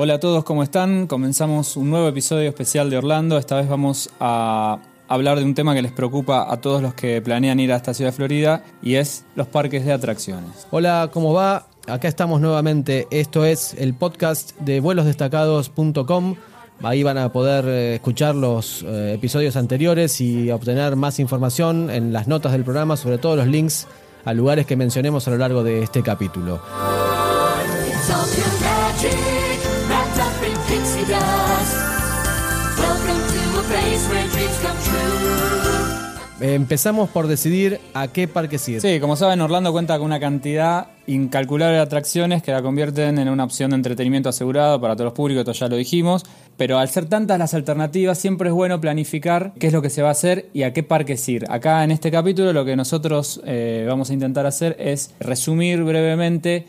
Hola a todos, ¿cómo están? Comenzamos un nuevo episodio especial de Orlando. Esta vez vamos a hablar de un tema que les preocupa a todos los que planean ir a esta ciudad de Florida y es los parques de atracciones. Hola, ¿cómo va? Acá estamos nuevamente. Esto es el podcast de vuelosdestacados.com. Ahí van a poder eh, escuchar los eh, episodios anteriores y obtener más información en las notas del programa, sobre todo los links a lugares que mencionemos a lo largo de este capítulo. Empezamos por decidir a qué parques ir. Sí, como saben, Orlando cuenta con una cantidad incalculable de atracciones que la convierten en una opción de entretenimiento asegurado para todos los públicos, esto ya lo dijimos. Pero al ser tantas las alternativas, siempre es bueno planificar qué es lo que se va a hacer y a qué parques ir. Acá en este capítulo lo que nosotros eh, vamos a intentar hacer es resumir brevemente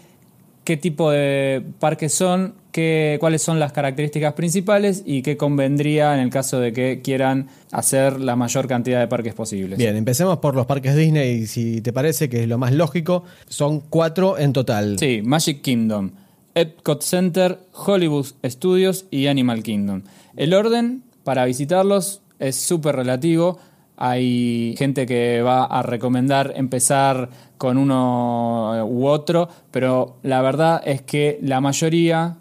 qué tipo de parques son, qué, cuáles son las características principales y qué convendría en el caso de que quieran hacer la mayor cantidad de parques posibles. Bien, empecemos por los parques Disney, si te parece que es lo más lógico. Son cuatro en total. Sí, Magic Kingdom, Epcot Center, Hollywood Studios y Animal Kingdom. El orden para visitarlos es súper relativo. Hay gente que va a recomendar empezar con uno u otro, pero la verdad es que la mayoría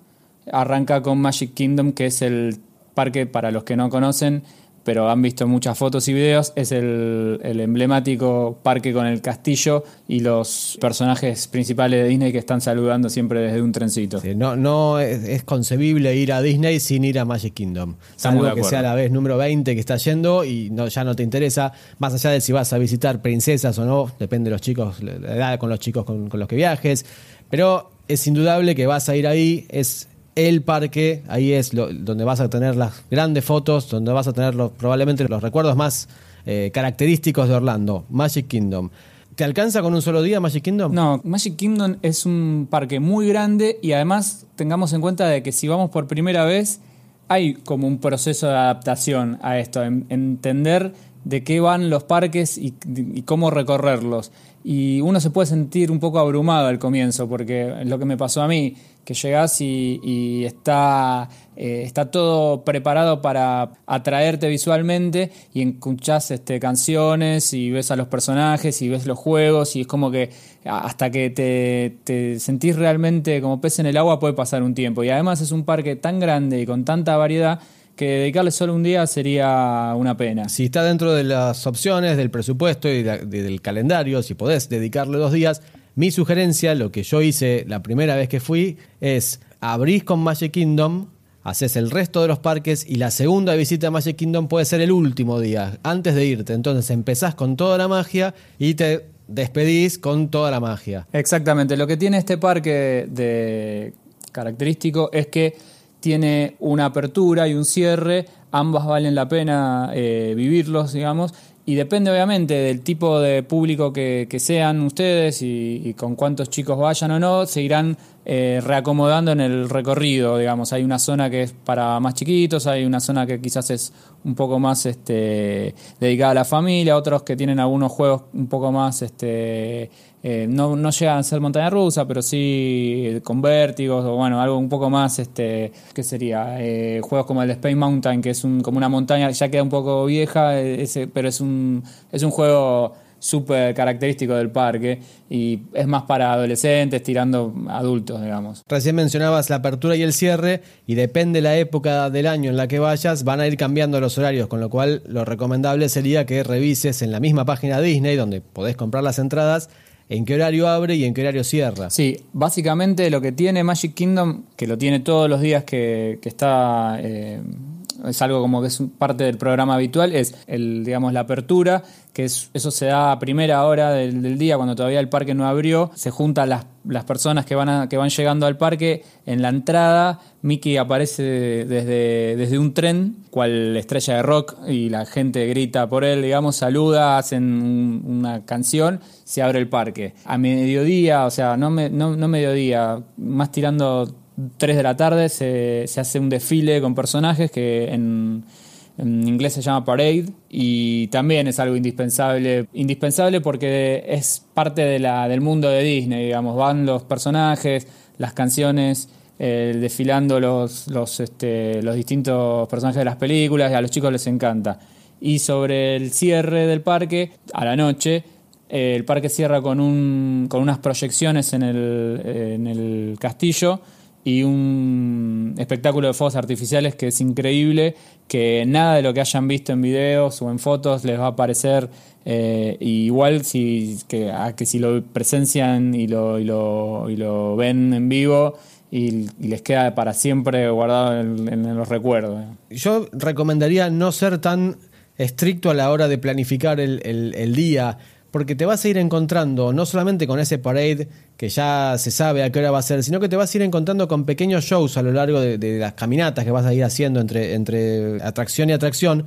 arranca con Magic Kingdom, que es el parque para los que no conocen, pero han visto muchas fotos y videos, es el, el emblemático parque con el castillo y los personajes principales de Disney que están saludando siempre desde un trencito. Sí, No, no es, es concebible ir a Disney sin ir a Magic Kingdom. Salvo que sea la vez número 20 que está yendo y no, ya no te interesa, más allá de si vas a visitar princesas o no, depende de los chicos, la edad con los chicos con, con los que viajes. Pero es indudable que vas a ir ahí, es el parque, ahí es lo- donde vas a tener las grandes fotos, donde vas a tener los- probablemente los recuerdos más eh, característicos de Orlando, Magic Kingdom. ¿Te alcanza con un solo día Magic Kingdom? No, Magic Kingdom es un parque muy grande y además tengamos en cuenta de que si vamos por primera vez hay como un proceso de adaptación a esto, en- entender de qué van los parques y cómo recorrerlos. Y uno se puede sentir un poco abrumado al comienzo, porque es lo que me pasó a mí, que llegás y, y está, eh, está todo preparado para atraerte visualmente y escuchás este, canciones y ves a los personajes y ves los juegos y es como que hasta que te, te sentís realmente como pez en el agua puede pasar un tiempo. Y además es un parque tan grande y con tanta variedad que dedicarle solo un día sería una pena. Si está dentro de las opciones del presupuesto y de- de- del calendario, si podés dedicarle dos días, mi sugerencia, lo que yo hice la primera vez que fui, es abrís con Magic Kingdom, haces el resto de los parques y la segunda visita a Magic Kingdom puede ser el último día, antes de irte. Entonces empezás con toda la magia y te despedís con toda la magia. Exactamente, lo que tiene este parque de característico es que tiene una apertura y un cierre, ambas valen la pena eh, vivirlos, digamos, y depende obviamente del tipo de público que, sean ustedes y, y con cuántos chicos vayan o no, se irán eh, reacomodando en el recorrido, digamos, hay una zona que es para más chiquitos, hay una zona que quizás es un poco más este, dedicada a la familia, otros que tienen algunos juegos un poco más este, eh, no, no llegan a ser montaña rusa, pero sí con vértigos o bueno, algo un poco más, este, ¿qué sería? Eh, juegos como el Space Mountain, que es un, como una montaña, ya queda un poco vieja, eh, ese, pero es un, es un juego súper característico del parque y es más para adolescentes tirando adultos, digamos. Recién mencionabas la apertura y el cierre y depende la época del año en la que vayas, van a ir cambiando los horarios, con lo cual lo recomendable sería que revises en la misma página Disney donde podés comprar las entradas en qué horario abre y en qué horario cierra. Sí, básicamente lo que tiene Magic Kingdom, que lo tiene todos los días que, que está, eh, es algo como que es parte del programa habitual, es el, digamos, la apertura, que es, eso se da a primera hora del, día, cuando todavía el parque no abrió, se juntan las, las personas que van, a- que van llegando al parque en la entrada, Mickey aparece desde, desde un tren, cual estrella de rock, y la gente grita por él, digamos, saluda, hacen un- una canción, se abre el parque. A mediodía, o sea, no, me- no mediodía, más tirando 3 de la tarde, se, se hace un desfile con personajes que en, inglés se llama parade y también es algo indispensable, indispensable porque es parte de la, del mundo de Disney, digamos, van los personajes, las canciones eh, desfilando los, los, este, los distintos personajes de las películas y a los chicos les encanta. Y sobre el cierre del parque, a la noche, eh, el parque cierra con, un, con unas proyecciones en el, en el castillo y un espectáculo de fuegos artificiales que es increíble, que nada de lo que hayan visto en videos o en fotos les va a parecer eh, igual si, que, a que si lo presencian y lo, y lo, y lo ven en vivo y, les queda para siempre guardado en, los recuerdos. Yo recomendaría no ser tan estricto a la hora de planificar el- el día, porque te vas a ir encontrando no solamente con ese parade que ya se sabe a qué hora va a ser, sino que te vas a ir encontrando con pequeños shows a lo largo de, las caminatas que vas a ir haciendo entre, entre atracción y atracción,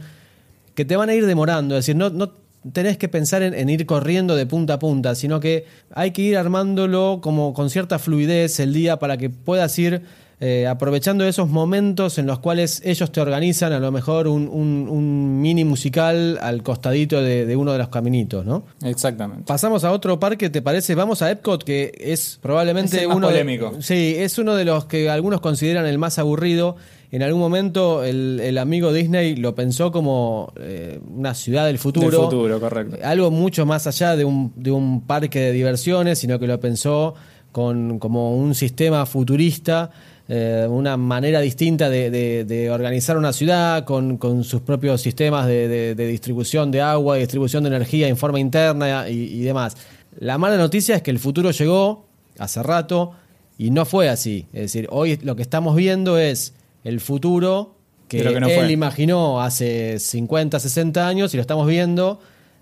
que te van a ir demorando. Es decir, no, no tenés que pensar en, en ir corriendo de punta a punta, sino que hay que ir armándolo como con cierta fluidez el día para que puedas ir eh, aprovechando esos momentos en los cuales ellos te organizan a lo mejor un, un- un mini musical al costadito de, de uno de los caminitos, ¿no? Exactamente. Pasamos a otro parque, ¿te parece? Vamos a Epcot, que es probablemente Es el más uno de- polémico. sí, es uno de los que algunos consideran el más aburrido. En algún momento el, el amigo Disney lo pensó como eh, una ciudad del futuro. Del futuro, correcto. Algo mucho más allá de un, de un parque de diversiones, sino que lo pensó con, como un sistema futurista, eh, una manera distinta de, de- de organizar una ciudad, con, con sus propios sistemas de, distribución de agua, de distribución de energía en forma interna y, y demás. La mala noticia es que el futuro llegó hace rato y no fue así. Es decir, hoy lo que estamos viendo es el futuro que, que no él fue. imaginó hace 50, 60 años y lo estamos viendo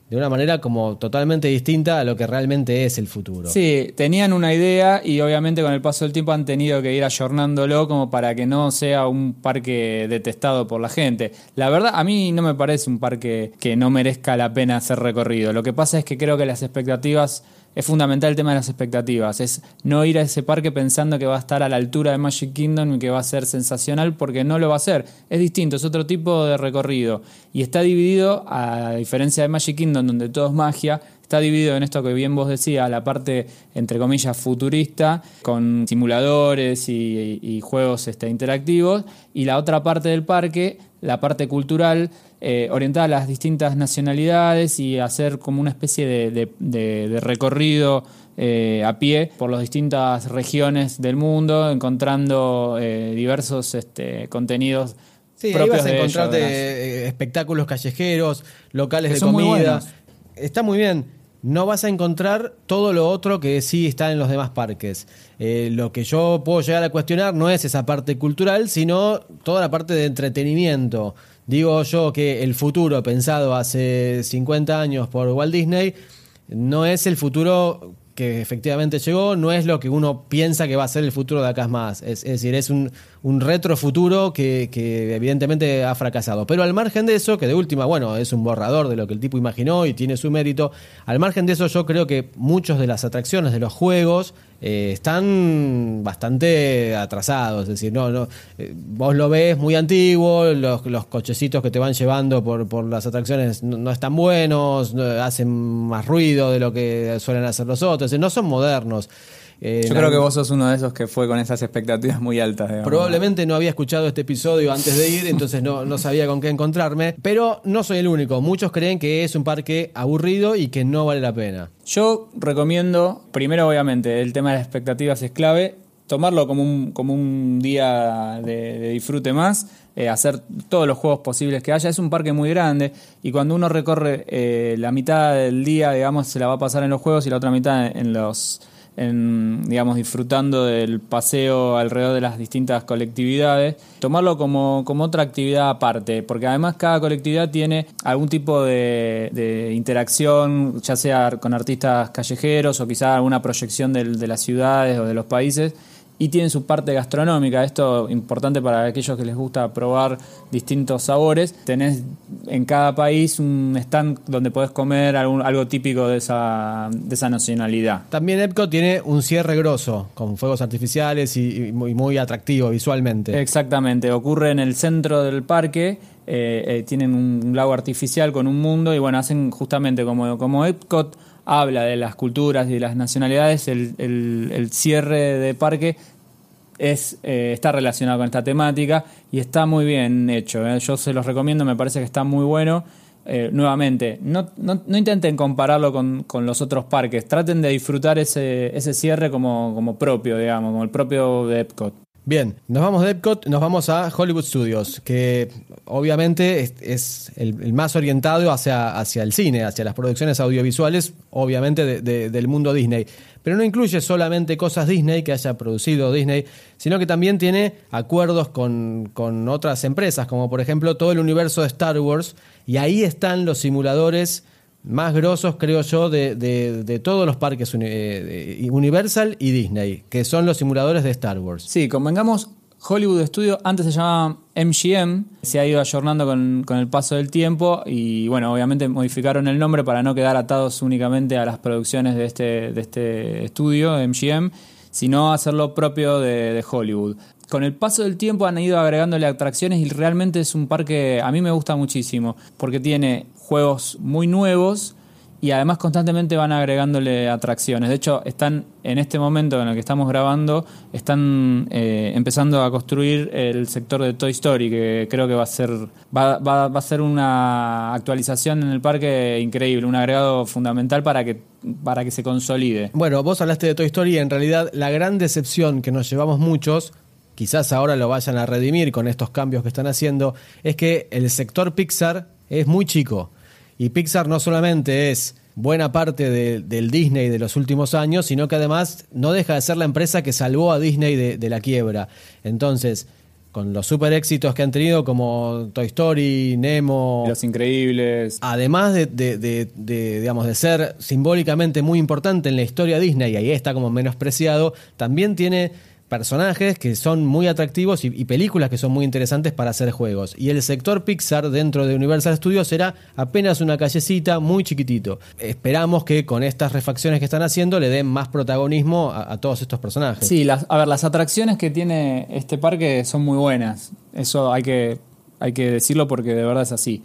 de una manera como totalmente distinta a lo que realmente es el futuro. Sí, tenían una idea y obviamente con el paso del tiempo han tenido que ir ayornándolo como para que no sea un parque detestado por la gente. La verdad, a mí no me parece un parque que no merezca la pena ser recorrido. Lo que pasa es que creo que las expectativas, es fundamental el tema de las expectativas, es no ir a ese parque pensando que va a estar a la altura de Magic Kingdom y que va a ser sensacional porque no lo va a ser. Es distinto, es otro tipo de recorrido y está dividido, a diferencia de Magic Kingdom donde todo es magia, está dividido en esto que bien vos decías, la parte, entre comillas, futurista, con simuladores y, y juegos este, interactivos, y la otra parte del parque, la parte cultural, eh, orientada a las distintas nacionalidades y hacer como una especie de, de- de- de recorrido eh, a pie por las distintas regiones del mundo, encontrando eh, diversos este, contenidos. Sí, ahí propios vas a encontrarte eh, espectáculos callejeros, locales Que de muy comida. Está muy bien. No vas a encontrar todo lo otro que sí está en los demás parques. Eh, lo que yo puedo llegar a cuestionar no es esa parte cultural, sino toda la parte de entretenimiento. Digo yo que el futuro pensado hace 50 años por Walt Disney no es el futuro que efectivamente llegó, no es lo que uno piensa que va a ser el futuro de acá más. Es, es decir, es un, un retro futuro que, evidentemente ha fracasado. Pero al margen de eso, que de última, bueno, es un borrador de lo que el tipo imaginó y tiene su mérito, al margen de eso yo creo que muchos de las atracciones de los juegos eh, están bastante atrasados. Es decir, no, no, eh, vos lo ves muy antiguo, los, cochecitos que te van llevando por, por las atracciones no, están buenos, no- hacen más ruido de lo que suelen hacer los otros, no son modernos. Eh, Yo creo que vos sos uno de esos que fue con esas expectativas muy altas. digamos. Probablemente no había escuchado este episodio antes de ir, entonces no, no sabía con qué encontrarme. Pero no soy el único. Muchos creen que es un parque aburrido y que no vale la pena. Yo recomiendo, primero obviamente, el tema de las expectativas es clave, tomarlo como un, como un día de, de disfrute más, eh, hacer todos los juegos posibles que haya. Es un parque muy grande y cuando uno recorre eh, la mitad del día, digamos, se la va a pasar en los juegos y la otra mitad en los... En, digamos, disfrutando del paseo alrededor de las distintas colectividades, tomarlo como, como otra actividad aparte, porque además cada colectividad tiene algún tipo de, interacción, ya sea con artistas callejeros o quizá alguna proyección de las ciudades o de los países, y tienen su parte gastronómica. Esto importante para aquellos que les gusta probar distintos sabores. Tenés en cada país un stand donde podés comer algún- algo típico de esa, de esa nacionalidad. También Epcot tiene un cierre grosso, con fuegos artificiales y, y muy, muy atractivo visualmente. Exactamente, ocurre en el centro del parque, eh, eh, tienen un lago artificial con un mundo y bueno, hacen justamente como, como Epcot habla de las culturas y de las nacionalidades, el, cierre de parque eh, está relacionado con esta temática y está muy bien hecho. ¿eh? Yo se los recomiendo, me parece que está muy bueno. Eh, nuevamente, no, intenten compararlo con, los otros parques, traten de disfrutar ese, ese cierre como, como propio, digamos, como el propio de Epcot. Bien, nos vamos de Epcot, nos vamos a Hollywood Studios, que obviamente es, el, más orientado hacia, hacia el cine, hacia las producciones audiovisuales, obviamente de- del mundo Disney. Pero no incluye solamente cosas Disney que haya producido Disney, sino que también tiene acuerdos con, con otras empresas, como por ejemplo todo el universo de Star Wars, y ahí están los simuladores más grosos, creo yo, de, de- de todos los parques eh, Universal y Disney, que son los simuladores de Star Wars. Sí, convengamos, Hollywood Studio antes se llamaba MGM, se ha ido ayornando con, con el paso del tiempo y bueno, obviamente modificaron el nombre para no quedar atados únicamente a las producciones de este, de este estudio, MGM, sino hacerlo propio de, de Hollywood. Con el paso del tiempo han ido agregándole atracciones y realmente es un parque, a mí me gusta muchísimo, porque tiene juegos muy nuevos y además constantemente van agregándole atracciones. De hecho, están en este momento en el que estamos grabando, están eh, empezando a construir el sector de Toy Story, que creo que va a ser va, va- va a ser una actualización en el parque increíble, un agregado fundamental para que para que se consolide. Bueno, vos hablaste de Toy Story y en realidad la gran decepción que nos llevamos muchos, quizás ahora lo vayan a redimir con estos cambios que están haciendo, es que el sector Pixar es muy chico. Y Pixar no solamente es buena parte de- del Disney de los últimos años, sino que además no deja de ser la empresa que salvó a Disney de, de la quiebra. Entonces, con los super éxitos que han tenido como Toy Story, Nemo, Los increíbles. además de, de- de- de, digamos, de ser simbólicamente muy importante en la historia Disney, y ahí está como menospreciado, también tiene personajes que son muy atractivos y, películas que son muy interesantes para hacer juegos. Y el sector Pixar dentro de Universal Studios será apenas una callecita muy chiquitito. Esperamos que con estas refacciones que están haciendo le den más protagonismo a, a todos estos personajes. Sí, las, a ver, las atracciones que tiene este parque son muy buenas. Eso hay que, hay que decirlo porque de verdad es así.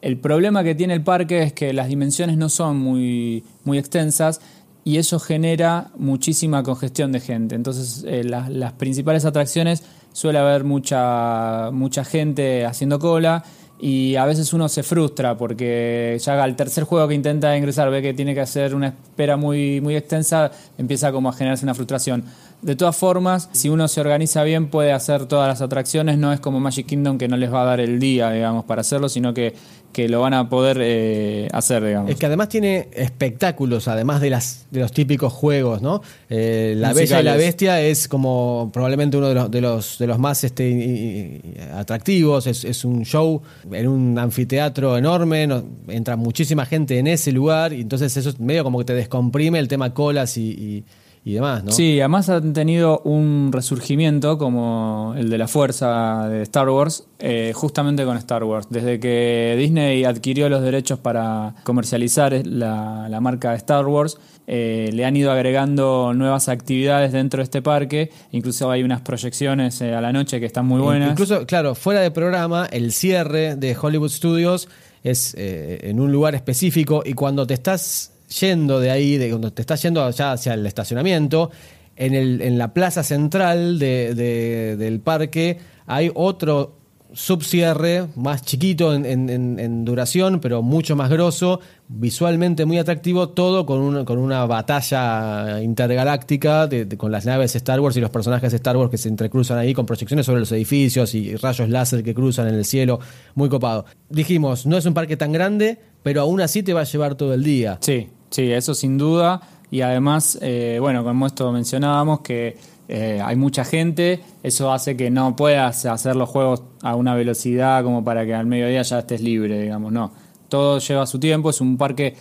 El problema que tiene el parque es que las dimensiones no son muy, muy extensas y eso genera muchísima congestión de gente. Entonces, eh, las, las principales atracciones suele haber mucha, mucha gente haciendo cola y a veces uno se frustra porque ya al tercer juego que intenta ingresar ve que tiene que hacer una espera muy, muy extensa, empieza como a generarse una frustración. De todas formas, si uno se organiza bien puede hacer todas las atracciones, no es como Magic Kingdom que no les va a dar el día, digamos, para hacerlo, sino que, que lo van a poder eh, hacer, digamos. Es que además tiene espectáculos, además de las de los típicos juegos, ¿no? Eh, la Bella y la. Bestia es como probablemente uno de los de los, de los más este, y- y- atractivos. Es, es un show en un anfiteatro enorme, no- entra muchísima gente en ese lugar y entonces eso es medio como que te descomprime el tema colas y, y- y demás, ¿no? Sí, además han tenido un resurgimiento como el de la fuerza de Star Wars, eh, justamente con Star Wars. Desde que Disney adquirió los derechos para comercializar la, la marca de Star Wars, eh, le han ido agregando nuevas actividades dentro de este parque. Incluso hay unas proyecciones eh, a la noche que están muy buenas. Incluso, claro, fuera de programa, el cierre de Hollywood Studios es eh, en un lugar específico y cuando te estás yendo de ahí, de cuando te estás yendo ya hacia el estacionamiento, en, el, en la plaza central de- de- del parque hay otro subcierre más chiquito en, duración, pero mucho más grosso, visualmente muy atractivo, todo con, un- con una batalla intergaláctica de- con las naves Star Wars y los personajes Star Wars que se entrecruzan ahí con proyecciones sobre los edificios y rayos láser que cruzan en el cielo, muy copado. Dijimos, no es un parque tan grande, pero aún así te va a llevar todo el día. Sí, sí, eso sin duda. Y además, eh, bueno, como esto mencionábamos, que eh, hay mucha gente, eso hace que no puedas hacer los juegos a una velocidad como para que al mediodía ya estés libre, digamos, no. Todo lleva su tiempo, es un parque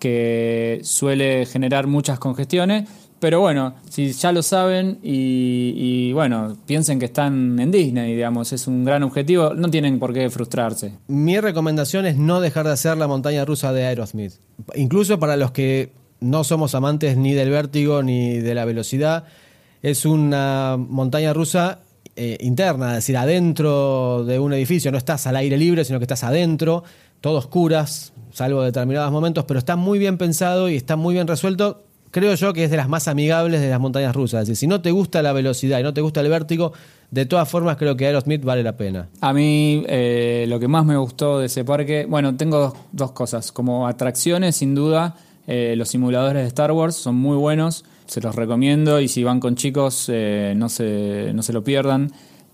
que suele generar muchas congestiones, pero bueno, si ya lo saben y, bueno, piensen que están en Disney, digamos, es un gran objetivo, no tienen por qué frustrarse. Mi recomendación es no dejar de hacer la montaña rusa de Aerosmith. Incluso para los que no somos amantes ni del vértigo ni de la velocidad, es una montaña rusa eh, interna, es decir, adentro de un edificio. No estás al aire libre, sino que estás adentro, todo oscuras, salvo determinados momentos, pero está muy bien pensado y está muy bien resuelto. Creo yo que es de las más amigables de las montañas rusas. Es decir, si no te gusta la velocidad y no te gusta el vértigo, de todas formas creo que Aerosmith vale la pena. A mí eh, lo que más me gustó de ese parque, bueno, tengo dos, cosas. Como atracciones, sin duda, eh, los simuladores de Star Wars son muy buenos, se los recomiendo y si van con chicos eh, no, se, no se lo pierdan.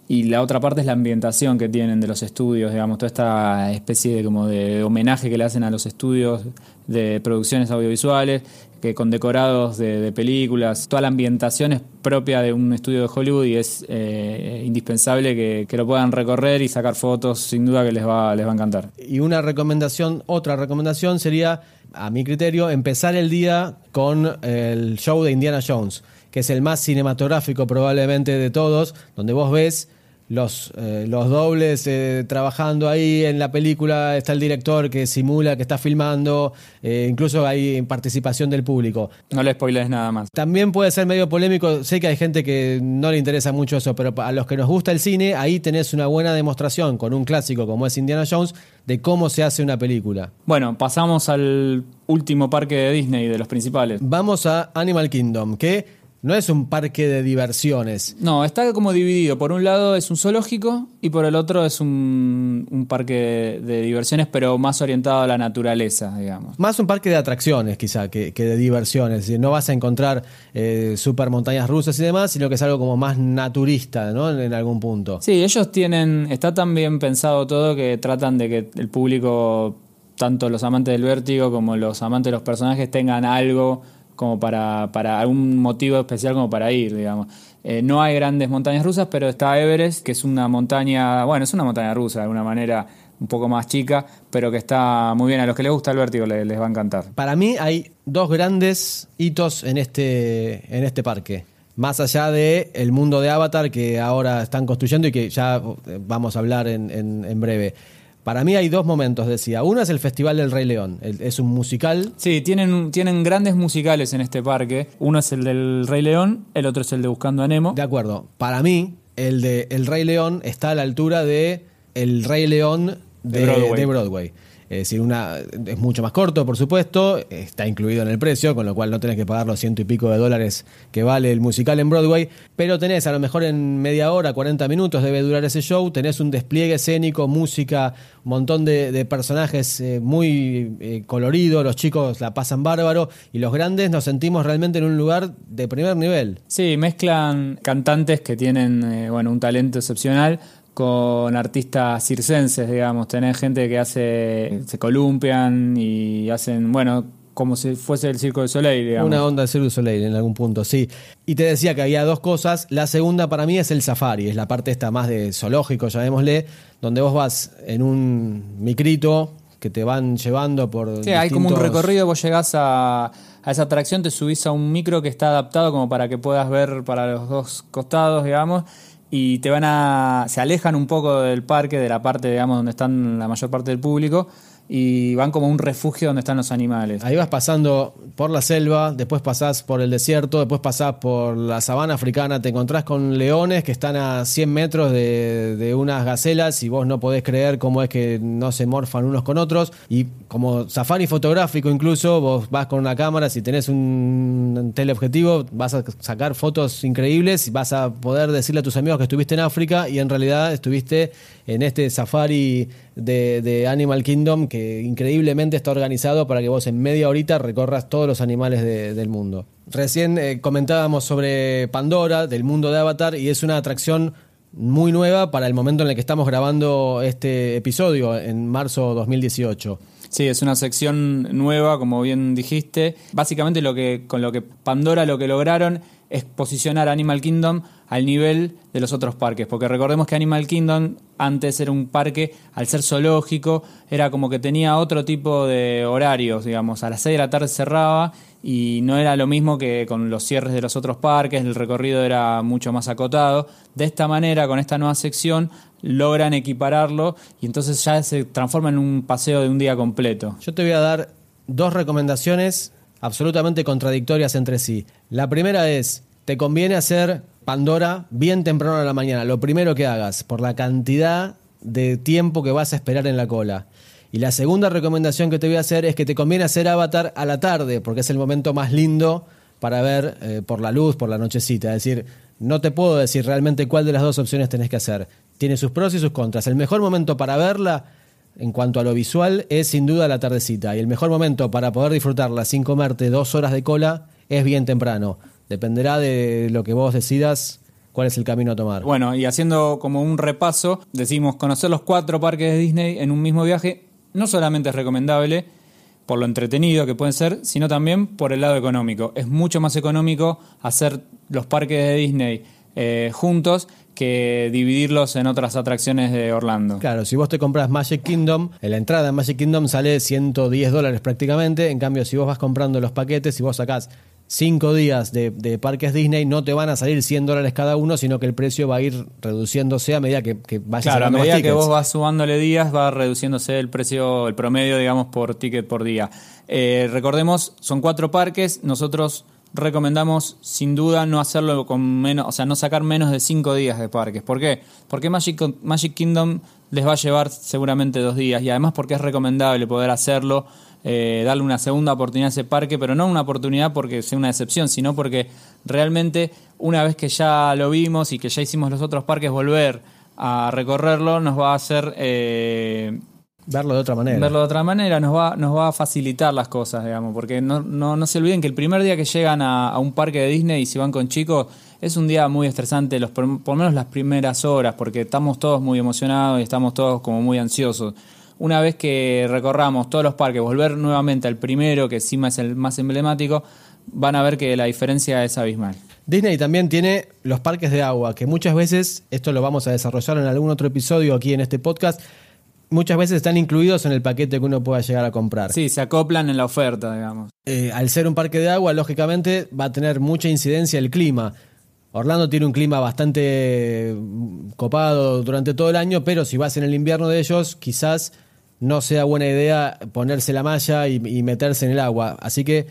Y la otra parte es la ambientación que tienen de los estudios, digamos, toda esta especie de como de homenaje que le hacen a los estudios de producciones audiovisuales, que con decorados de, películas, toda la ambientación es propia de un estudio de Hollywood y es eh, indispensable que, que lo puedan recorrer y sacar fotos, sin duda que les va, les va a encantar. Y una recomendación, otra recomendación sería, a mi criterio, empezar el día con el show de Indiana Jones, que es el más cinematográfico probablemente de todos, donde vos ves los, eh, los dobles eh, trabajando ahí en la película, está el director que simula que está filmando, eh, incluso hay participación del público. No le spoiles nada más. También puede ser medio polémico, sé que hay gente que no le interesa mucho eso, pero a los que nos gusta el cine, ahí tenés una buena demostración con un clásico como es Indiana Jones de cómo se hace una película. Bueno, pasamos al último parque de Disney, de los principales. Vamos a Animal Kingdom, que no es un parque de diversiones. No, está como dividido. Por un lado es un zoológico y por el otro es un, un parque de diversiones, pero más orientado a la naturaleza, digamos. Más un parque de atracciones, quizá, que, que de diversiones. No vas a encontrar eh, super montañas rusas y demás, sino que es algo como más naturista, ¿no? En, en algún punto. Sí, ellos tienen, está tan bien pensado todo que tratan de que el público, tanto los amantes del vértigo como los amantes de los personajes, tengan algo como para, para algún motivo especial como para ir, digamos. Eh, no hay grandes montañas rusas, pero está Everest, que es una montaña, bueno, es una montaña rusa de alguna manera un poco más chica, pero que está muy bien. A los que les gusta el vértigo les, va a encantar. Para mí hay dos grandes hitos en este, en este parque. Más allá de el mundo de Avatar que ahora están construyendo y que ya eh, vamos a hablar en- en breve. Para mí hay dos momentos, decía. Uno es el Festival del Rey León. El- es un musical Sí, tienen, tienen grandes musicales en este parque. Uno es el del Rey León, el otro es el de Buscando a Nemo. De acuerdo. Para mí, el de El Rey León está a la altura de El Rey León de, De Broadway. de Broadway. Es decir, una, es mucho más corto, por supuesto, está incluido en el precio, con lo cual no tenés que pagar los ciento y pico de dólares que vale el musical en Broadway, pero tenés a lo mejor en media hora, 40 minutos debe durar ese show, tenés un despliegue escénico, música, un montón de, personajes eh, muy eh, coloridos, los chicos la pasan bárbaro y los grandes nos sentimos realmente en un lugar de primer nivel. Sí, mezclan cantantes que tienen eh, bueno, un talento excepcional con artistas circenses, digamos. Tenés gente que hace, se columpian y hacen, bueno, como si fuese el Circo de Soleil, digamos. Una onda de Cirque du Soleil en algún punto, sí. Y te decía que había dos cosas. La segunda para mí es el safari, es la parte esta más de zoológico, llamémosle, donde vos vas en un micrito que te van llevando por. Sí, hay como un distintos- recorrido, vos llegás a, a esa atracción, te subís a un micro que está adaptado como para que puedas ver para los dos costados, digamos, y te van a. se alejan un poco del parque, de la parte, digamos, donde están la mayor parte del público, y van como un refugio donde están los animales. Ahí vas pasando por la selva, después pasás por el desierto, después pasás por la sabana africana, te encontrás con leones que están a 100 metros de, de unas gacelas y vos no podés creer cómo es que no se morfan unos con otros. Y como safari fotográfico incluso, vos vas con una cámara, si tenés un teleobjetivo, vas a sacar fotos increíbles y vas a poder decirle a tus amigos que estuviste en África y en realidad estuviste en este safari de, de Animal Kingdom que increíblemente está organizado para que vos en media horita recorras todos los animales de- del mundo. Recién eh, comentábamos sobre Pandora, del mundo de Avatar, y es una atracción muy nueva para el momento en el que estamos grabando este episodio, en marzo 2018. Sí, es una sección nueva, como bien dijiste. Básicamente lo que con lo que Pandora lo que lograron es posicionar Animal Kingdom al nivel de los otros parques, porque recordemos que Animal Kingdom antes era un parque, al ser zoológico, era como que tenía otro tipo de horarios, digamos, a las 6 de la tarde cerraba y no era lo mismo que con los cierres de los otros parques, el recorrido era mucho más acotado. De esta manera, con esta nueva sección, logran equipararlo y entonces ya se transforma en un paseo de un día completo. Yo te voy a dar dos recomendaciones absolutamente contradictorias entre sí. La primera es, te conviene hacer Pandora bien temprano a la mañana, lo primero que hagas, por la cantidad de tiempo que vas a esperar en la cola. Y la segunda recomendación que te voy a hacer es que te conviene hacer Avatar a la tarde, porque es el momento más lindo para ver eh, por la luz, por la nochecita. Es decir, no te puedo decir realmente cuál de las dos opciones tenés que hacer. Tiene sus pros y sus contras. El mejor momento para verla, en cuanto a lo visual, es sin duda la tardecita. Y el mejor momento para poder disfrutarla sin comerte dos horas de cola es bien temprano. Dependerá de lo que vos decidas cuál es el camino a tomar. Bueno, y haciendo como un repaso, decimos conocer los cuatro parques de Disney en un mismo viaje no solamente es recomendable por lo entretenido que pueden ser, sino también por el lado económico. Es mucho más económico hacer los parques de Disney eh, juntos que dividirlos en otras atracciones de Orlando. Claro, si vos te compras Magic Kingdom, la entrada en Magic Kingdom sale 110 dólares prácticamente. En cambio, si vos vas comprando los paquetes, si vos sacás 5 días de, de parques Disney, no te van a salir 100 dólares cada uno, sino que el precio va a ir reduciéndose a medida que, que vayas Claro, a más medida que vos vas sumándole días, va reduciéndose el precio, el promedio, digamos, por ticket por día. Eh, recordemos, son cuatro parques. Nosotros recomendamos, sin duda, no hacerlo con menos, o sea, no sacar menos de cinco días de parques. ¿Por qué? Porque Magic, Magic Kingdom les va a llevar seguramente dos días y además porque es recomendable poder hacerlo, eh, darle una segunda oportunidad a ese parque, pero no una oportunidad porque sea una excepción, sino porque realmente una vez que ya lo vimos y que ya hicimos los otros parques, volver a recorrerlo nos va a hacer eh, Verlo de otra manera. verlo de otra manera, nos va, nos va a facilitar las cosas, digamos, porque no, no, no se olviden que el primer día que llegan a, a un parque de Disney y si van con chicos, es un día muy estresante, los, por por lo menos las primeras horas, porque estamos todos muy emocionados y estamos todos como muy ansiosos. Una vez que recorramos todos los parques, volver nuevamente al primero, que encima es el más emblemático, van a ver que la diferencia es abismal. Disney también tiene los parques de agua, que muchas veces, esto lo vamos a desarrollar en algún otro episodio aquí en este podcast, muchas veces están incluidos en el paquete que uno pueda llegar a comprar. Sí, se acoplan en la oferta, digamos. Eh, al ser un parque de agua, lógicamente va a tener mucha incidencia el clima. Orlando tiene un clima bastante mm, copado durante todo el año, pero si vas en el invierno de ellos, quizás no sea buena idea ponerse la malla y, y meterse en el agua. Así que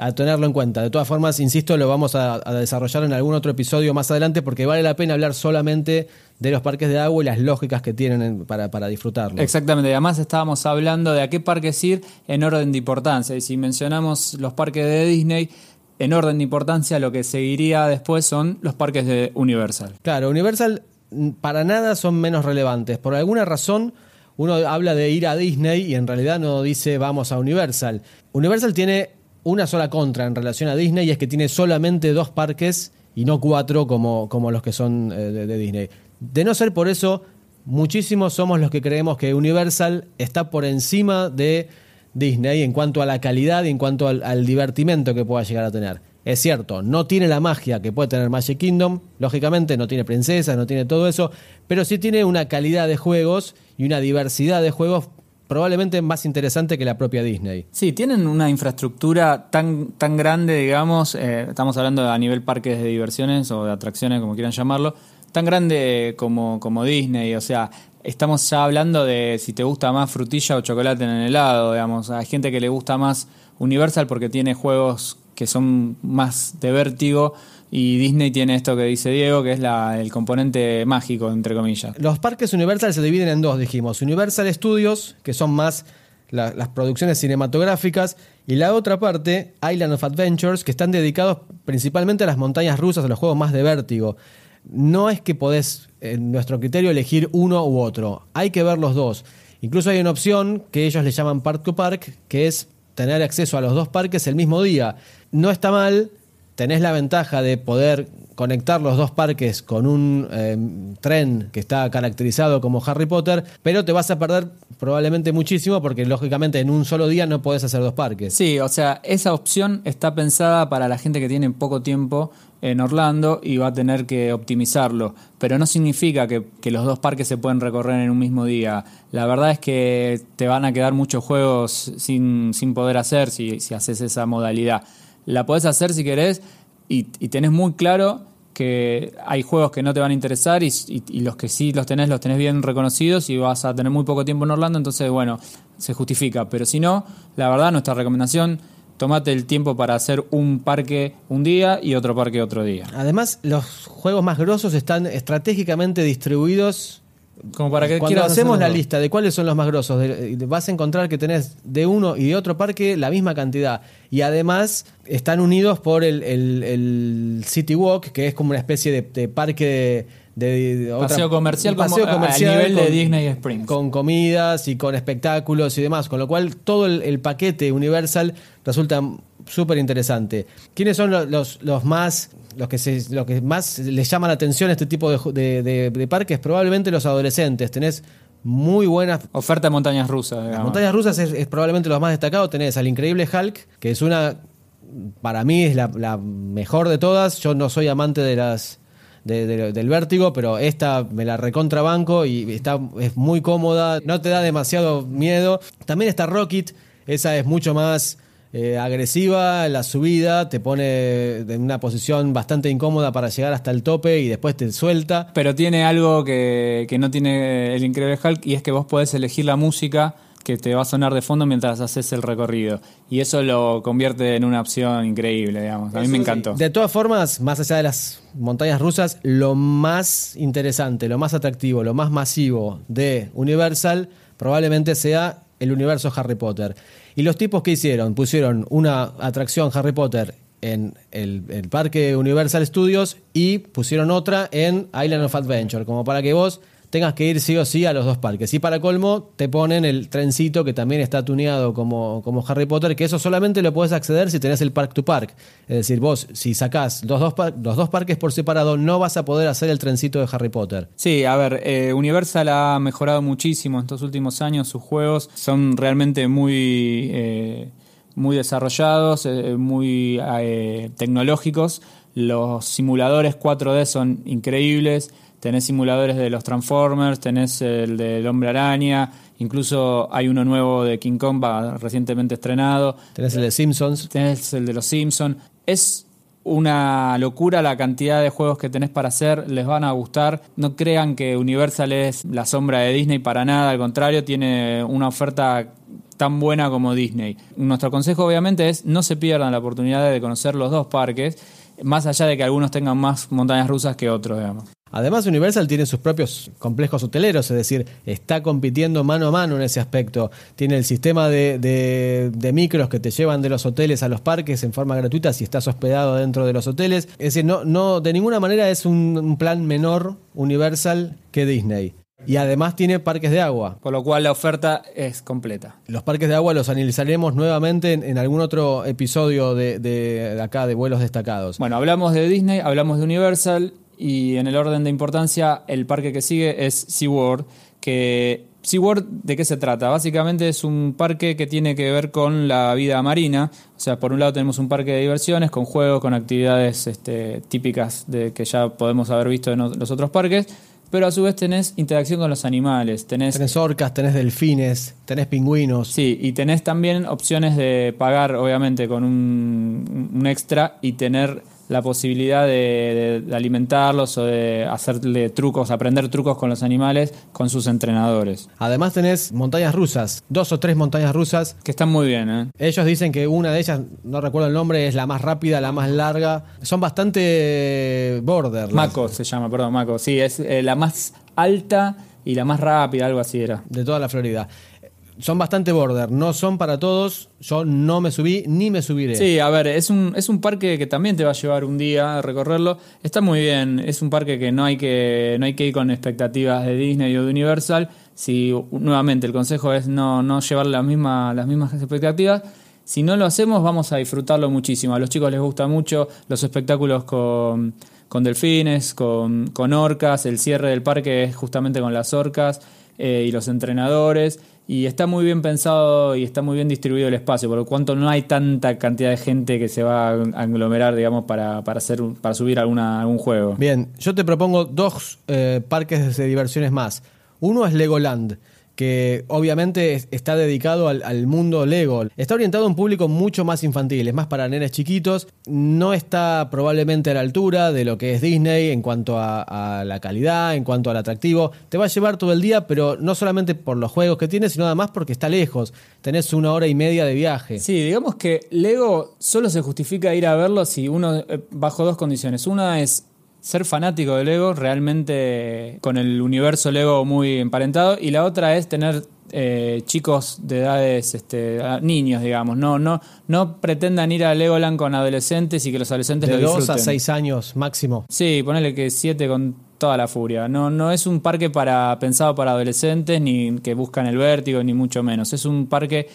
a tenerlo en cuenta. De todas formas, insisto, lo vamos a, a desarrollar en algún otro episodio más adelante porque vale la pena hablar solamente de los parques de agua y las lógicas que tienen en- para, para disfrutarlo. Exactamente, y además estábamos hablando de a qué parques ir en orden de importancia. Y si mencionamos los parques de Disney, en orden de importancia, lo que seguiría después son los parques de Universal. Claro, Universal mm, para nada son menos relevantes. Por alguna razón, uno habla de ir a Disney y en realidad no dice vamos a Universal. Universal tiene una sola contra en relación a Disney y es que tiene solamente dos parques y no cuatro como, como los que son eh, de, Disney. De no ser por eso, muchísimos somos los que creemos que Universal está por encima de Disney en cuanto a la calidad y en cuanto al, al divertimento que pueda llegar a tener. Es cierto, no tiene la magia que puede tener Magic Kingdom, lógicamente no tiene princesas, no tiene todo eso, pero sí tiene una calidad de juegos y una diversidad de juegos probablemente más interesante que la propia Disney. Sí, tienen una infraestructura tan, tan grande, digamos, eh, estamos hablando a nivel parques de diversiones o de atracciones, como quieran llamarlo, tan grande como, como Disney, o sea, estamos ya hablando de si te gusta más frutilla o chocolate en el helado, digamos, hay gente que le gusta más Universal porque tiene juegos que son más de vértigo y Disney tiene esto que dice Diego, que es la, el componente mágico, entre comillas. Los parques Universal se dividen en dos, dijimos. Universal Studios, que son más la- las producciones cinematográficas, y la otra parte, Island of Adventures, que están dedicados principalmente a las montañas rusas, a los juegos más de vértigo. No es que podés, en nuestro criterio, elegir uno u otro. Hay que ver los dos. Incluso hay una opción que ellos le llaman Park to Park, que es tener acceso a los dos parques el mismo día. No está mal, tenés la ventaja de poder conectar los dos parques con un eh, tren que está caracterizado como Harry Potter, pero te vas a perder probablemente muchísimo porque lógicamente en un solo día no podés hacer dos parques. Sí, o sea, esa opción está pensada para la gente que tiene poco tiempo en Orlando y va a tener que optimizarlo, pero no significa que, que los dos parques se pueden recorrer en un mismo día. La verdad es que te van a quedar muchos juegos sin, sin poder hacer si, si haces esa modalidad. La podés hacer si querés y, y tenés muy claro que hay juegos que no te van a interesar y, y- los que sí los tenés, los tenés bien reconocidos y vas a tener muy poco tiempo en Orlando, entonces bueno, se justifica. Pero si no, la verdad, nuestra recomendación, tomate el tiempo para hacer un parque un día y otro parque otro día. Además, los juegos más grosos están estratégicamente distribuidos Como para que Cuando hacemos la lista de cuáles son los más grosos, de- de- vas a encontrar que tenés de uno y de otro parque la misma cantidad. Y además están unidos por el, el- el City Walk, que es como una especie de, de parque de, otra- Paseo comercial paseo como a- comercial nivel de Disney Springs. Con comidas y con espectáculos y demás. Con lo cual todo el, el paquete Universal resulta súper interesante. ¿Quiénes son los, los, los más... Los que, se, los que más les llama la atención a este tipo de, de- de- de parques, probablemente los adolescentes. Tenés muy buenas Oferta de montañas rusas, las montañas rusas es, es probablemente lo más destacado. Tenés al increíble Hulk, que es una. Para mí es la, la mejor de todas. Yo no soy amante de las. de- de- del vértigo, pero esta me la recontrabanco y está, es muy cómoda, no te da demasiado miedo. También está Rocket, esa es mucho más eh, agresiva, la subida te pone en una posición bastante incómoda para llegar hasta el tope y después te suelta. Pero tiene algo que, que no tiene el Increíble Hulk y es que vos podés elegir la música que te va a sonar de fondo mientras haces el recorrido. Y eso lo convierte en una opción increíble, digamos. A mí me encantó. De todas formas, más allá de las montañas rusas, lo más interesante, lo más atractivo, lo más masivo de Universal probablemente sea el universo Harry Potter. Y los tipos que hicieron, pusieron una atracción Harry Potter en el, el parque Universal Studios y pusieron otra en Island of Adventure, como para que vos tengas que ir sí o sí a los dos parques. Y para colmo, te ponen el trencito que también está tuneado como, como Harry Potter, que eso solamente lo puedes acceder si tenés el Park to Park. Es decir, vos, si sacás los dos, los dos parques por separado, no vas a poder hacer el trencito de Harry Potter. Sí, a ver, eh, Universal ha mejorado muchísimo en estos últimos años. Sus juegos son realmente muy, eh, muy desarrollados, eh, muy tecnológicos. Los simuladores 4D son increíbles. Tenés simuladores de los Transformers, tenés el del Hombre Araña, incluso hay uno nuevo de King Kong recientemente estrenado. Tenés el de Simpsons. Tenés el de los Simpsons. Es una locura la cantidad de juegos que tenés para hacer, les van a gustar. No crean que Universal es la sombra de Disney para nada, al contrario, tiene una oferta tan buena como Disney. Nuestro consejo obviamente es no se pierdan la oportunidad de conocer los dos parques, más allá de que algunos tengan más montañas rusas que otros, digamos. Además, Universal tiene sus propios complejos hoteleros, es decir, está compitiendo mano a mano en ese aspecto. Tiene el sistema de, de- de micros que te llevan de los hoteles a los parques en forma gratuita si estás hospedado dentro de los hoteles. Es decir, no, no, de ninguna manera es un, un plan menor Universal que Disney. Y además tiene parques de agua. Por lo cual la oferta es completa. Los parques de agua los analizaremos nuevamente en, en algún otro episodio de, de- de acá, de vuelos destacados. Bueno, hablamos de Disney, hablamos de Universal y en el orden de importancia el parque que sigue es SeaWorld, que SeaWorld ¿de qué se trata? Básicamente es un parque que tiene que ver con la vida marina, o sea, por un lado tenemos un parque de diversiones con juegos, con actividades este, típicas de que ya podemos haber visto en los otros parques, pero a su vez tenés interacción con los animales, tenés Tenés orcas, tenés delfines, tenés pingüinos. Sí, y tenés también opciones de pagar, obviamente, con un, un extra y tener la posibilidad de, de- de alimentarlos o de hacerle trucos, aprender trucos con los animales con sus entrenadores. Además tenés montañas rusas, dos o tres montañas rusas. Que están muy bien, ¿eh? Ellos dicen que una de ellas, no recuerdo el nombre, es la más rápida, la más larga. Son bastante border. Mako se llama, perdón, Mako. Sí, es eh, la más alta y la más rápida, algo así era. De toda la Florida. Son bastante border, no son para todos. Yo no me subí ni me subiré. Sí, a ver, es un, es un parque que también te va a llevar un día a recorrerlo. Está muy bien, es un parque que no hay que, no hay que ir con expectativas de Disney o de Universal. Si nuevamente el consejo es no, no llevar la misma, las mismas expectativas. Si no lo hacemos, vamos a disfrutarlo muchísimo. A los chicos les gusta mucho los espectáculos con, con delfines, con, con orcas. El cierre del parque es justamente con las orcas eh, y los entrenadores. Y está muy bien pensado y está muy bien distribuido el espacio, por lo cuanto no hay tanta cantidad de gente que se va a aglomerar, digamos, para, para, hacer, para subir alguna, algún juego. Bien, yo te propongo dos eh, parques de diversiones más. Uno es Legoland, que obviamente es- está dedicado al, al mundo Lego. Está orientado a un público mucho más infantil, es más para nenes chiquitos. No está probablemente a la altura de lo que es Disney en cuanto a, a la calidad, en cuanto al atractivo. Te va a llevar todo el día, pero no solamente por los juegos que tiene, sino además porque está lejos. Tenés una hora y media de viaje. Sí, digamos que Lego solo se justifica ir a verlo si uno, eh, bajo dos condiciones. Una es ser fanático de Lego, realmente con el universo Lego muy emparentado. Y la otra es tener eh, chicos de edades, este, a- niños, digamos. No, no, no pretendan ir a Legoland con adolescentes y que los adolescentes De lo 2 a disfruten. 6 años máximo. Sí, ponele que 7 con toda la furia. No, no es un parque para pensado para adolescentes, ni que buscan el vértigo, ni mucho menos. Es un parque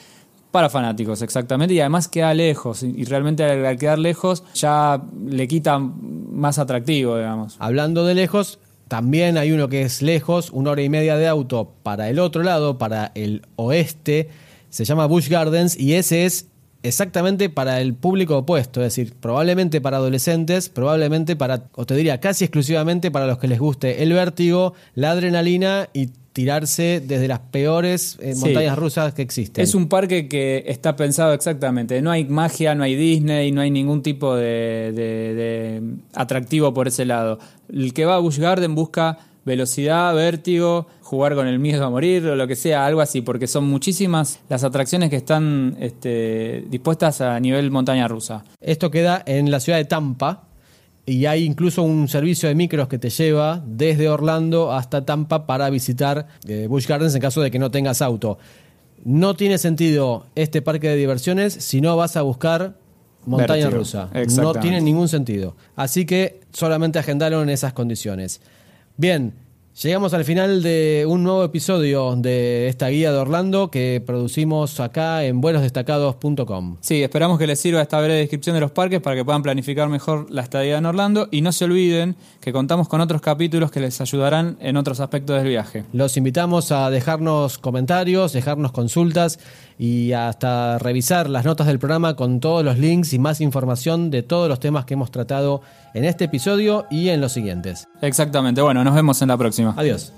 para fanáticos, exactamente. Y además queda lejos. Y realmente al, quedar lejos ya le quita más atractivo, digamos. Hablando de lejos, también hay uno que es lejos, una hora y media de auto para el otro lado, para el oeste. Se llama Busch Gardens y ese es exactamente para el público opuesto, es decir, probablemente para adolescentes, probablemente para, o te diría casi exclusivamente para los que les guste el vértigo, la adrenalina y tirarse desde las peores eh, Sí. montañas rusas que existen. Es un parque que está pensado exactamente. No hay magia, no hay Disney, no hay ningún tipo de, de- de atractivo por ese lado. El que va a Busch Garden busca velocidad, vértigo, jugar con el miedo a morir o lo que sea, algo así, porque son muchísimas las atracciones que están este, dispuestas a nivel montaña rusa. Esto queda en la ciudad de Tampa y hay incluso un servicio de micros que te lleva desde Orlando hasta Tampa para visitar eh, Busch Gardens en caso de que no tengas auto. No tiene sentido este parque de diversiones si no vas a buscar montaña Vértigo. rusa. No tiene ningún sentido. Así que solamente agendaron en esas condiciones. Bien, llegamos al final de un nuevo episodio de esta guía de Orlando que producimos acá en vuelosdestacados.com. Sí, esperamos que les sirva esta breve descripción de los parques para que puedan planificar mejor la estadía en Orlando y no se olviden que contamos con otros capítulos que les ayudarán en otros aspectos del viaje. Los invitamos a dejarnos comentarios, dejarnos consultas y hasta revisar las notas del programa con todos los links y más información de todos los temas que hemos tratado en este episodio y en los siguientes. Exactamente, bueno, nos vemos en la próxima. Adiós.